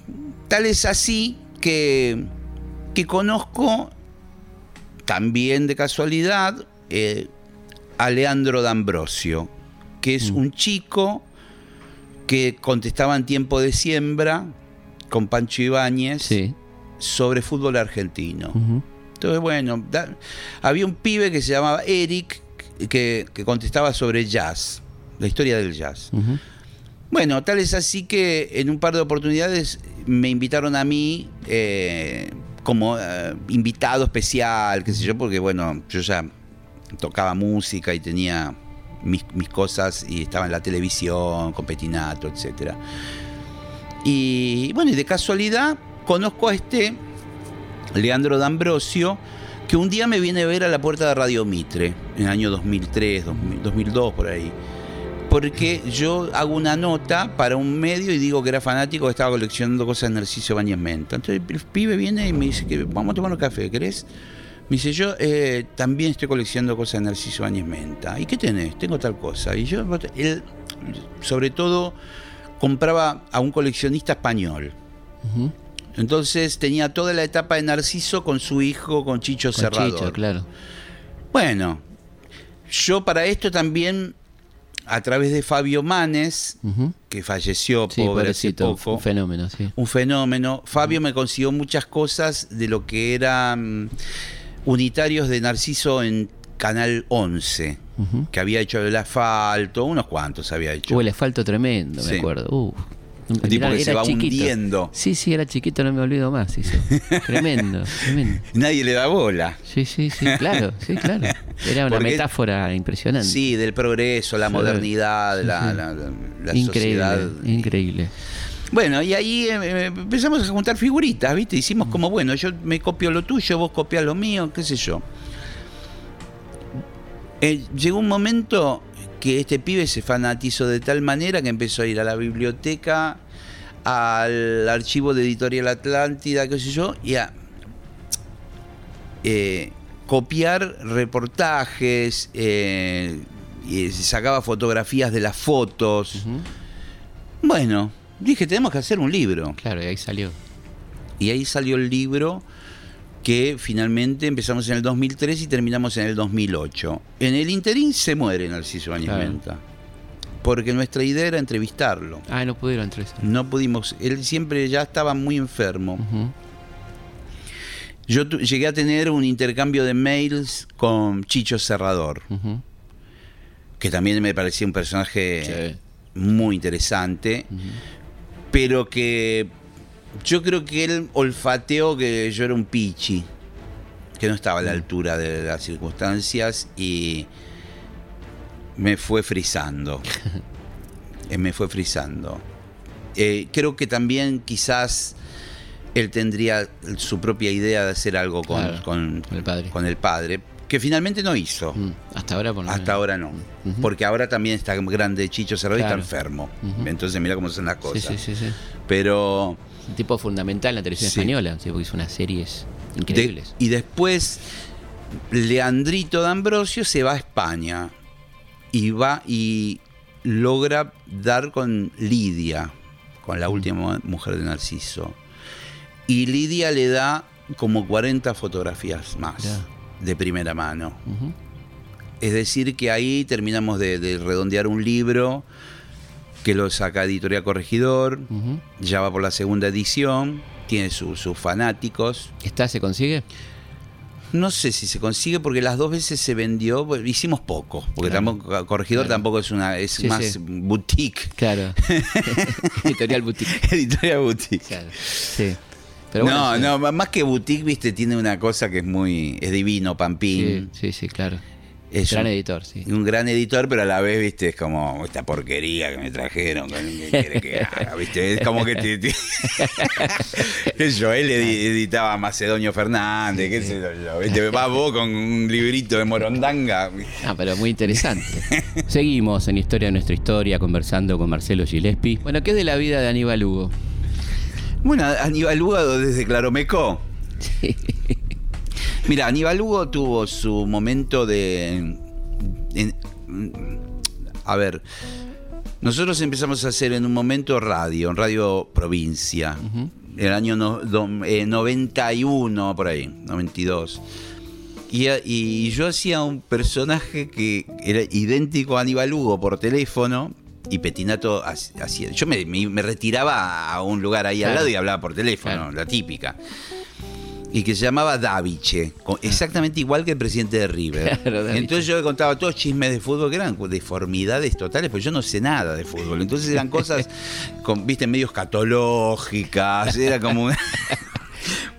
tal es así que, que conozco también de casualidad a Leandro D'Ambrosio, que es Mm. un chico que contestaba en tiempo de siembra con Pancho Ibáñez Sí. sobre fútbol argentino. Entonces, bueno, da- había un pibe que se llamaba Eric que, que contestaba sobre jazz, la historia del jazz. Bueno, tal es así que en un par de oportunidades me invitaron a mí eh, como eh, invitado especial, qué sé yo, porque bueno, yo ya tocaba música y tenía mis, cosas y estaba en la televisión, con Petinato, etc. Y bueno, y de casualidad conozco a este Leandro D'Ambrosio, que un día me viene a ver a la puerta de Radio Mitre, en el año 2003, 2000, 2002, por ahí. Porque yo hago una nota para un medio y digo que era fanático, que estaba coleccionando cosas de Narciso Bañez Menta. Entonces el pibe viene y me dice que vamos a tomar un café, ¿querés? Me dice, yo eh, también estoy coleccionando cosas de Narciso Bañez Menta. ¿Y qué tenés? Tengo tal cosa. Y yo, él, sobre todo, compraba a un coleccionista español. Ujú. Entonces tenía toda la etapa de Narciso con su hijo, con Chicho Con Serrador. Chicho, claro. Bueno, yo para esto también, a través de Fabio Manes, Ujú. que falleció Sí, pobre hace poco, Un fenómeno, sí. un fenómeno, Fabio me consiguió muchas cosas de lo que eran unitarios de Narciso en Canal 11, Ujú. que había hecho el asfalto, unos cuantos había hecho. Hubo el asfalto tremendo, Sí. me acuerdo. Uh. tipo Mirá, que se era va chiquito. hundiendo. Sí, sí, era chiquito, no me olvido más. tremendo, tremendo. Nadie le da bola. Sí, sí, sí, claro, sí, claro. Era una Porque- metáfora impresionante. Sí, del progreso, la modernidad, Sí, la, sí. la- la- la increíble, sociedad. increíble. Bueno, y ahí eh, eh, empezamos a juntar figuritas, ¿viste? Hicimos como, bueno, yo me copio lo tuyo, vos copias lo mío, qué sé yo. Eh, llegó un momento que este pibe se fanatizó de tal manera que empezó a ir a la biblioteca, al archivo de Editorial Atlántida, qué sé yo, y a eh, copiar reportajes, y sacaba fotografías de las fotos. Bueno, dije, tenemos que hacer un libro. Claro, y ahí salió. Y ahí salió el libro que finalmente empezamos en el 2003 y terminamos en el 2008. En el interín se muere Narciso Áñez Claro. Menta, porque nuestra idea era entrevistarlo. Ah, no pudieron entre eso. No pudimos, él siempre ya estaba muy enfermo. Yo llegué a tener un intercambio de mails con Chicho Serrador, Ujú. que también me parecía un personaje Sí. muy interesante. Ujú. Pero que yo creo que él olfateó que yo era un pichi, que no estaba a la altura de las circunstancias y me fue frizando. Eh, me fue frizando. Eh, creo que también quizás él tendría su propia idea de hacer algo con, Claro, con- con el padre. con el padre, que finalmente no hizo. Mm, Hasta ahora, por lo Hasta menos. ahora no. Porque ahora también está grande Chicho Cerrado y está Claro. enfermo. Entonces mira cómo son las Sí, cosas. sí, sí, sí. Pero Un tipo fundamental en la televisión Sí. española, sí, porque hizo unas series de- increíbles. y después Leandrito D'Ambrosio se va a España y va y logra dar con Lidia, con la última mujer de Narciso. Y Lidia le da como 40 fotografías más Ya. De primera mano. Es decir, que ahí terminamos de, de redondear un libro que lo saca Editorial Corregidor, ya va por la segunda edición, tiene su- sus fanáticos. ¿Está, se consigue? No sé si se consigue porque las dos veces se vendió, hicimos poco, porque Claro. tampoco, Corregidor Claro. tampoco es una, es Sí, más sí. boutique, Claro. Editorial Boutique. editorial boutique. Claro. Sí. Pero bueno, no, sí. no, más que boutique, viste, tiene una cosa que es muy, es divino, Sí, Pampín. sí, sí, claro. Es Gran un- editor, sí. un gran editor, pero a la vez, viste, es como esta porquería que me trajeron, ¿qué quiere que haga? ¿Viste? Es como que te, te- yo, él edi- editaba Macedonio Fernández, qué sé yo, ¿viste? Vas vos con un librito de Morondanga. Ah, pero muy interesante. Seguimos en Historia de nuestra historia conversando con Marcelo Gillespie. Bueno, ¿qué es de la vida de Aníbal Hugo? Bueno, Aníbal Hugo desde Claromecó. Mira, Aníbal Hugo tuvo su momento de... en- a ver, nosotros empezamos a hacer en un momento radio, en Radio Provincia, el año no- do- eh, 91, por ahí, 92. Y, y yo hacía un personaje que era idéntico a Aníbal Hugo por teléfono y Petinato ha- hacía. Yo me, me- me retiraba a un lugar ahí al lado y hablaba por teléfono, Claro. la típica. Y que se llamaba Daviche, con- exactamente igual que el presidente de River. Claro. Entonces yo le contaba todos chismes de fútbol que eran deformidades totales, pues yo no sé nada de fútbol. Entonces eran cosas, con, viste, medio escatológicas, era como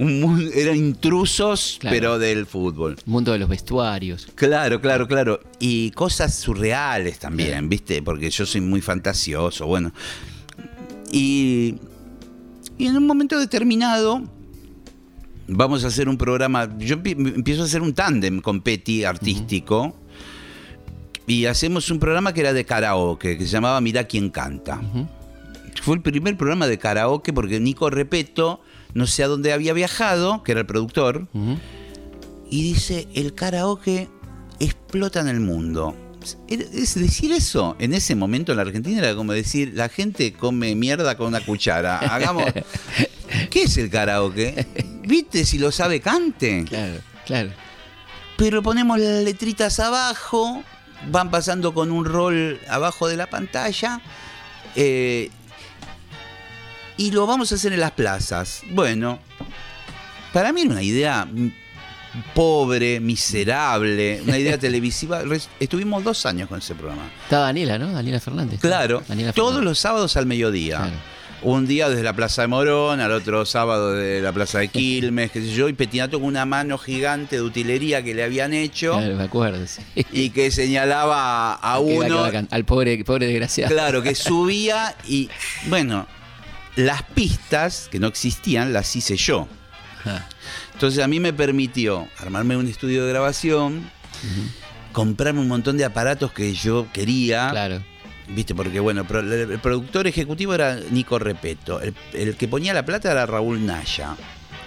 un, eran intrusos, Claro. pero del fútbol. Mundo de los vestuarios. Claro, claro, claro. Y cosas surreales también, ¿viste? Porque yo soy muy fantasioso, bueno. Y, y en un momento determinado vamos a hacer un programa, yo empie- empiezo a hacer un tándem con Petty artístico y hacemos un programa que era de karaoke, que se llamaba Mirá quién canta. Fue el primer programa de karaoke porque Nico Repeto, no sé a dónde había viajado, que era el productor, y dice, el karaoke explota en el mundo. Es es decir eso, en ese momento en la Argentina era como decir, la gente come mierda con una cuchara. Hagamos... ¿Qué es el karaoke? ¿Viste? Si lo sabe, cante. Claro, claro. Pero ponemos las letritas abajo, van pasando con un rol abajo de la pantalla. eh, y lo vamos a hacer en las plazas. Bueno, para mí era una idea pobre, miserable, una idea televisiva. Estuvimos dos años con ese programa. Está Daniela, ¿no? Daniela Fernández. Claro, Daniela todos los sábados al mediodía. Claro. Un día desde la Plaza de Morón, al otro sábado de la Plaza de Quilmes, qué sé yo, y Petinato con una mano gigante de utilería que le habían hecho Claro, me acuerdo, sí. y que señalaba a Qué uno, Al pobre, pobre desgraciado. claro, que subía y, bueno, las pistas que no existían las hice yo. Entonces a mí me permitió armarme un estudio de grabación, comprarme un montón de aparatos que yo quería. Claro. Viste, porque bueno, el, productor ejecutivo era Nico Repeto, el, el que ponía la plata era Raúl Naya.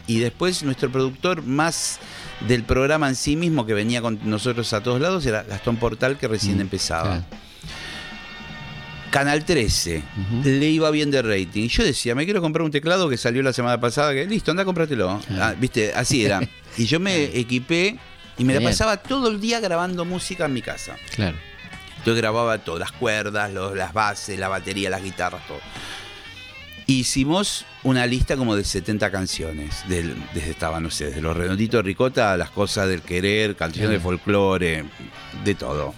Y después nuestro productor más del programa en sí mismo que venía con nosotros a todos lados era Gastón Portal que recién Mm, empezaba. claro. Canal 13, Ujú. le iba bien de rating. Yo decía, me quiero comprar un teclado que salió la semana pasada, que listo, anda, cómpratelo. Ah, Viste, así era. Y yo me equipé y me la pasaba todo el día grabando música en mi casa. Claro. Yo grababa todo, las cuerdas, los- las bases, la batería, las guitarras, todo. Hicimos una lista como de 70 canciones, del- desde estaba, no sé, desde los redonditos de ricota a las cosas del querer, canciones de folclore, de todo.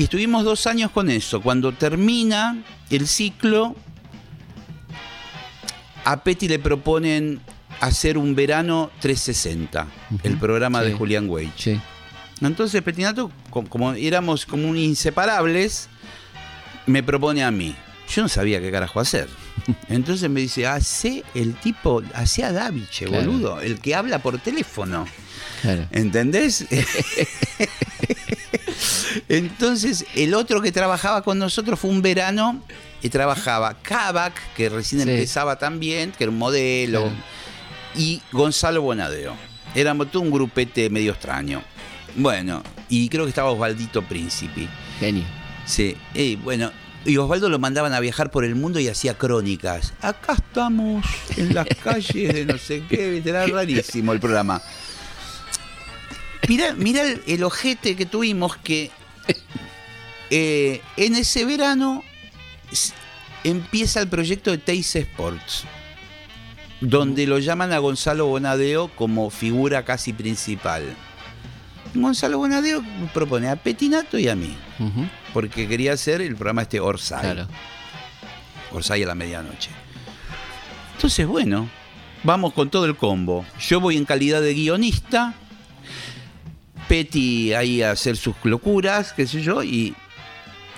Y estuvimos dos años con eso. Cuando termina el ciclo, a Petty le proponen hacer un verano 360, el programa de. Julián Weich. Sí. Entonces Petinato, co- como éramos como un inseparables, me propone a mí. Yo no sabía qué carajo hacer. Entonces me dice, hace el tipo, hacía Daviche, Claro. boludo, el que habla por teléfono. Claro. ¿Entendés? Entonces, el otro que trabajaba con nosotros fue un verano y trabajaba Kavak, que recién Sí. empezaba también, que era un modelo, Claro. y Gonzalo Bonadeo. Éramos todo un grupete medio extraño. Bueno, y creo que estaba Osvaldito Príncipe. Genio. Sí, y bueno, y Osvaldo lo mandaban a viajar por el mundo y hacía crónicas. Acá estamos en las calles de no sé qué, era rarísimo el programa. Mira, mira el, el ojete que tuvimos que eh, en ese verano empieza el proyecto de Teis Sports, donde lo llaman a Gonzalo Bonadeo como figura casi principal. Gonzalo Bonadeo propone a Petinato y a mí porque quería hacer el programa este Orsay. Claro. Orsay a la medianoche. Entonces, bueno, vamos con todo el combo. Yo voy en calidad de guionista, Petty ahí a hacer sus locuras, qué sé yo, y,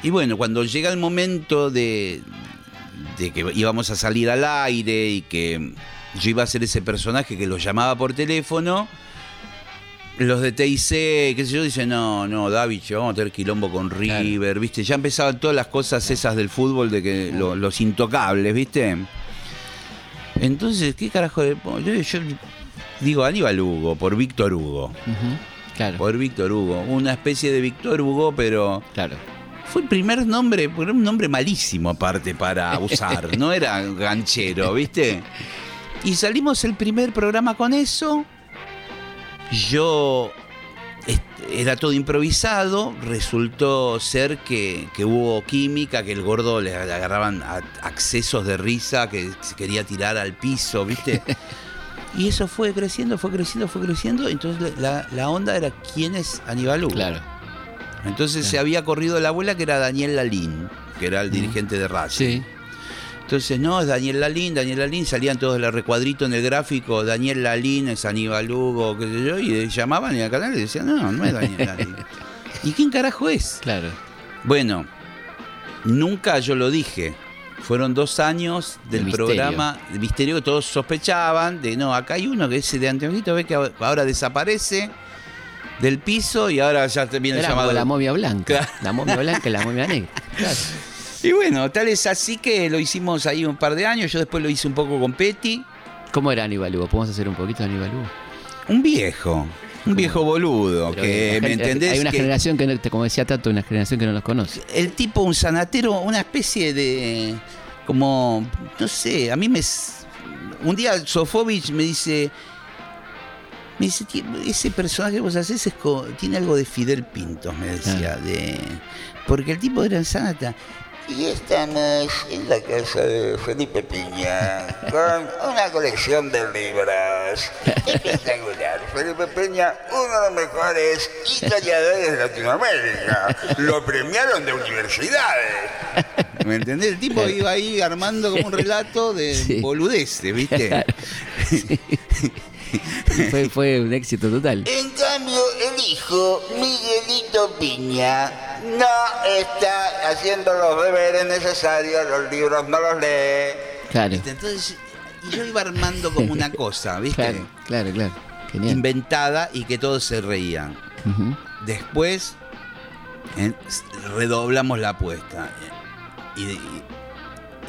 y bueno, cuando llega el momento de, de que íbamos a salir al aire y que yo iba a ser ese personaje que los llamaba por teléfono, los de TIC, qué sé yo, dicen, no, no, David, vamos a tener quilombo con River, ¿viste? Ya empezaban todas las cosas esas del fútbol, de que lo- los intocables, ¿viste? Entonces, ¿qué carajo? de- Yo, yo digo Aníbal Hugo, por Víctor Hugo. Claro. Por Víctor Hugo. Una especie de Víctor Hugo, pero Claro. fue el primer nombre, porque era un nombre malísimo aparte para usar, no era ganchero, ¿viste? Y salimos el primer programa con eso. Yo era todo improvisado, resultó ser que, que hubo química, que el gordo le agarraban a- accesos de risa, que se quería tirar al piso, ¿viste? Y eso fue creciendo, fue creciendo, fue creciendo. Entonces la, la onda era quién es Aníbal Hugo. Claro. Entonces se había corrido la abuela que era Daniel Lalín, que era el dirigente de Racing. Sí. Entonces, no, es Daniel Lalín, Daniel Lalín, salían todos el recuadrito en el gráfico, Daniel Lalín es Aníbal Hugo, qué sé yo, y llamaban y al canal y decían, no, no es Daniel Lalín. ¿Y quién carajo es? Claro. Bueno, nunca yo lo dije. Fueron dos años del misterio. programa, el misterio que todos sospechaban, de no, acá hay uno que es de Anteojito, ve que ahora desaparece del piso y ahora ya viene el llamado. como la momia blanca. Claro. La momia blanca y la momia negra. Claro. Y bueno, tal es así que lo hicimos ahí un par de años. Yo después lo hice un poco con Petty. ¿Cómo era Aníbal Hugo? ¿Podemos hacer un poquito de Aníbal Hugo? Un viejo. Un viejo boludo. Pero que, ¿me entendés? Hay una Que generación que, no- como decía Tato, una generación que no los conoce. el tipo, un sanatero, una especie de. Como. No sé, a mí me. Un día Sofovich me dice. Me dice, "Tie- ese personaje que vos haces es tiene algo de Fidel Pintos, me decía. De, porque el tipo era sanata. Y estamos en la casa de Felipe Piña con una colección de libros espectacular. Felipe Piña, uno de los mejores historiadores de Latinoamérica. Lo premiaron de universidades. ¿Me entendés? El tipo iba ahí armando como un relato de Sí. boludeces, ¿viste? Fue, fue un éxito total. En cambio, el hijo, Miguelito Piña, no está haciendo los deberes necesarios, los libros no los lee. Claro. Entonces, y yo iba armando como una cosa, ¿viste? Claro, claro, claro. Genial. Inventada y que todos se reían. Después s- redoblamos la apuesta. Y, y-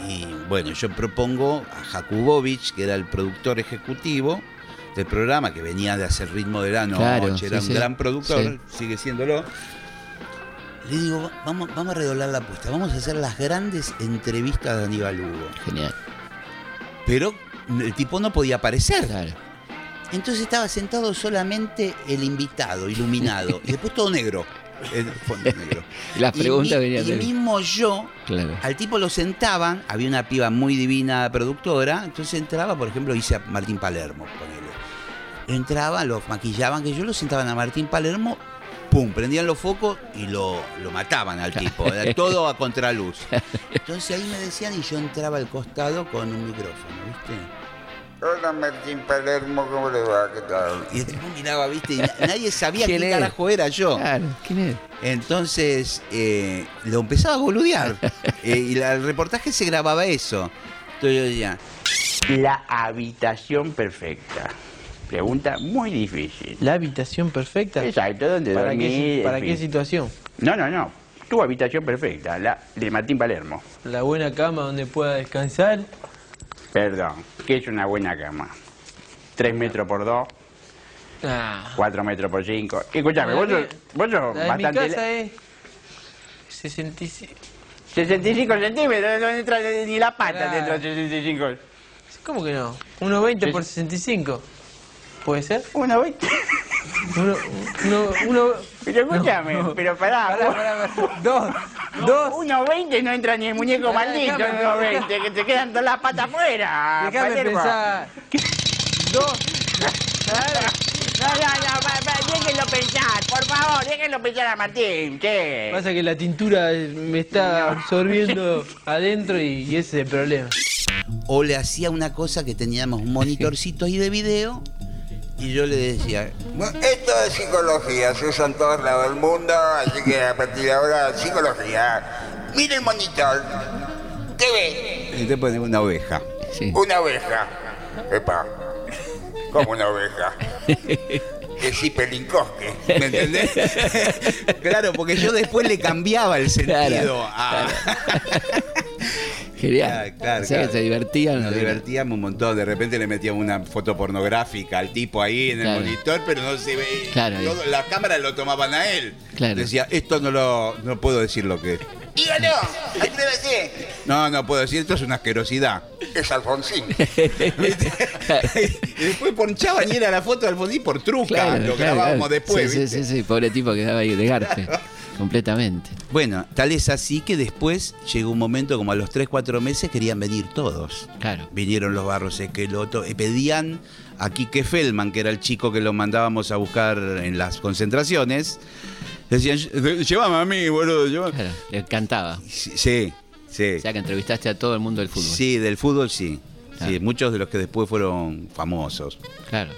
y, bueno, yo propongo a Jakubovich, que era el productor ejecutivo del programa, que venía de hacer ritmo de la noche, Claro, era sí, un sí. gran productor, Sí. sigue siéndolo. Le digo, vamos, vamos a redoblar la apuesta, vamos a hacer las grandes entrevistas de Aníbal Hugo. Genial. Pero el tipo no podía aparecer. Claro. Entonces estaba sentado solamente el invitado, iluminado, y después todo negro. El fondo negro. Y las Y preguntas mi- Y de mismo yo, Claro. al tipo lo sentaban, había una piba muy divina productora, entonces entraba, por ejemplo, hice a Martín Palermo, ponele. Entraba, lo maquillaban, que yo lo sentaban a Martín Palermo, pum, prendían los focos y lo, lo mataban al tipo, era todo a contraluz. Entonces ahí me decían y yo entraba al costado con un micrófono, ¿viste? Hola Martín Palermo, ¿cómo le va? ¿Qué tal? Y el tipo miraba, ¿viste? Y na- nadie sabía ¿Quién es? carajo era yo. Claro. ¿Quién es? Entonces Entonces eh, lo empezaba a boludear. Eh, y la- el reportaje se grababa eso. Entonces yo decía, la habitación perfecta. Pregunta muy difícil. La habitación perfecta. Exacto, ¿dónde ¿Para qué, para qué situación? No, no, no. Tu habitación perfecta, la de Martín Palermo. La buena cama donde pueda descansar. Perdón, que es una buena cama. Tres metros por dos, Ah. cuatro metros por cinco. Escuchame, La vos sos, vos sos La de mi bastante... casa es 65. 65 centímetros, no entra ni la pata dentro de 65. ¿Cómo que no? 1,20 por 65. ¿Puede ser? Uno, veinte. Uno, uno, uno, Pero escúchame, No, no. pero pará. Pará, pará, pará. Dos. Dos. Uno 20 no entra ni el muñeco Pará, maldito, déjame, uno 20, que te quedan todas las patas afuera. Déjame pensar. Dos. No, no, no, pa- pa- déjenlo pensar, por favor, déjenlo pensar a Martín, che. Pasa que la tintura me está absorbiendo adentro y, y ese es el problema. O le hacía una cosa que teníamos un monitorcito ahí de video y yo le decía, Bueno, Esto es psicología, se usa en todos lados del mundo, así que a partir de ahora, psicología. Mire el monitor. ¿Qué ve? y te pone una oveja. Sí. Una oveja. Epa. Como una oveja. Que sí, pelincosque. ¿Me entendés? claro, porque yo después le cambiaba el sentido Claro, a... Genial. Claro, claro, O sea, que claro. se divertían. Nos divertíamos un montón. De repente le metíamos una foto pornográfica al tipo ahí en el Claro. monitor, pero no se ve. Claro, ahí. Todo- la cámara lo tomaban a él. Claro. Decía, esto no lo no puedo decir lo que es. Dígalo, atrévese. No, no puedo decir, esto es una asquerosidad. Es Alfonsín. y después ponchaban y era la foto de Alfonsín por truca. Claro, lo claro, grabábamos claro. después. Sí, ¿viste? sí, sí, sí, pobre tipo quedaba ahí de garpe. completamente. Bueno, tal es así que después llegó un momento como a los 3, 4 meses querían venir todos. Claro. Vinieron los Barros Esqueloto y pedían a Quique Feldman, que era el chico que lo mandábamos a buscar en las concentraciones. Decían, llévame a mí, boludo. llévame". Claro, le cantaba. Sí, sí. O sea que entrevistaste a todo el mundo del fútbol. Sí, del fútbol sí. Claro. Sí, muchos de los que después fueron famosos. Claro.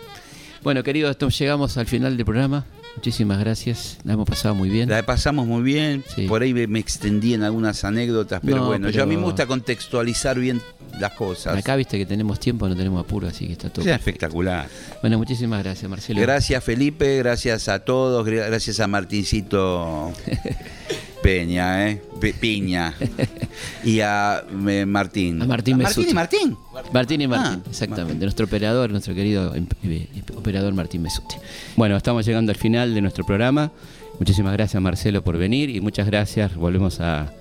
Bueno, queridos, llegamos al final del programa. Muchísimas gracias. La hemos pasado muy bien. La pasamos muy bien, Sí. por ahí me extendí en algunas anécdotas, pero No, bueno, yo a mí me gusta contextualizar bien las cosas. Acá viste que tenemos tiempo, no tenemos apuro, así que está todo. Perfecto. espectacular. Bueno, muchísimas gracias, Marcelo. Gracias Felipe, gracias a todos, gra- gracias a Martincito Peña, ¿eh? Pe- Piña. Y a eh, Martín. A Martín Martín Mesuti. y Martín. Martín y Martín, Ah, exactamente. Nuestro operador, nuestro querido em- eh, operador Martín Mesuti. Bueno, estamos llegando al final de nuestro programa. Muchísimas gracias, Marcelo, por venir y muchas gracias. Volvemos a,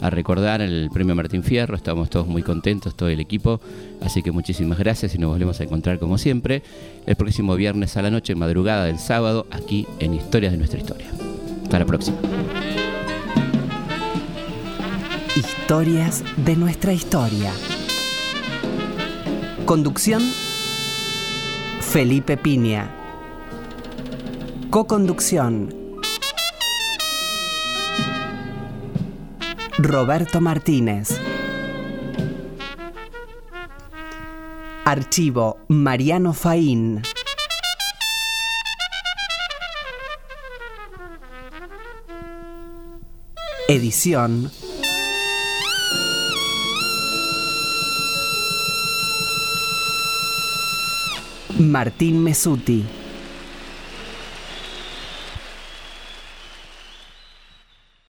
a recordar el premio Martín Fierro. Estamos todos muy contentos, todo el equipo. Así que muchísimas gracias y nos volvemos a encontrar como siempre el próximo viernes a la noche, madrugada del sábado, aquí en Historias de nuestra historia. Hasta la próxima. Historias de nuestra historia. Conducción Felipe Piña. Coconducción Roberto Martínez. Archivo Mariano Faín. Edición Martín Mesuti.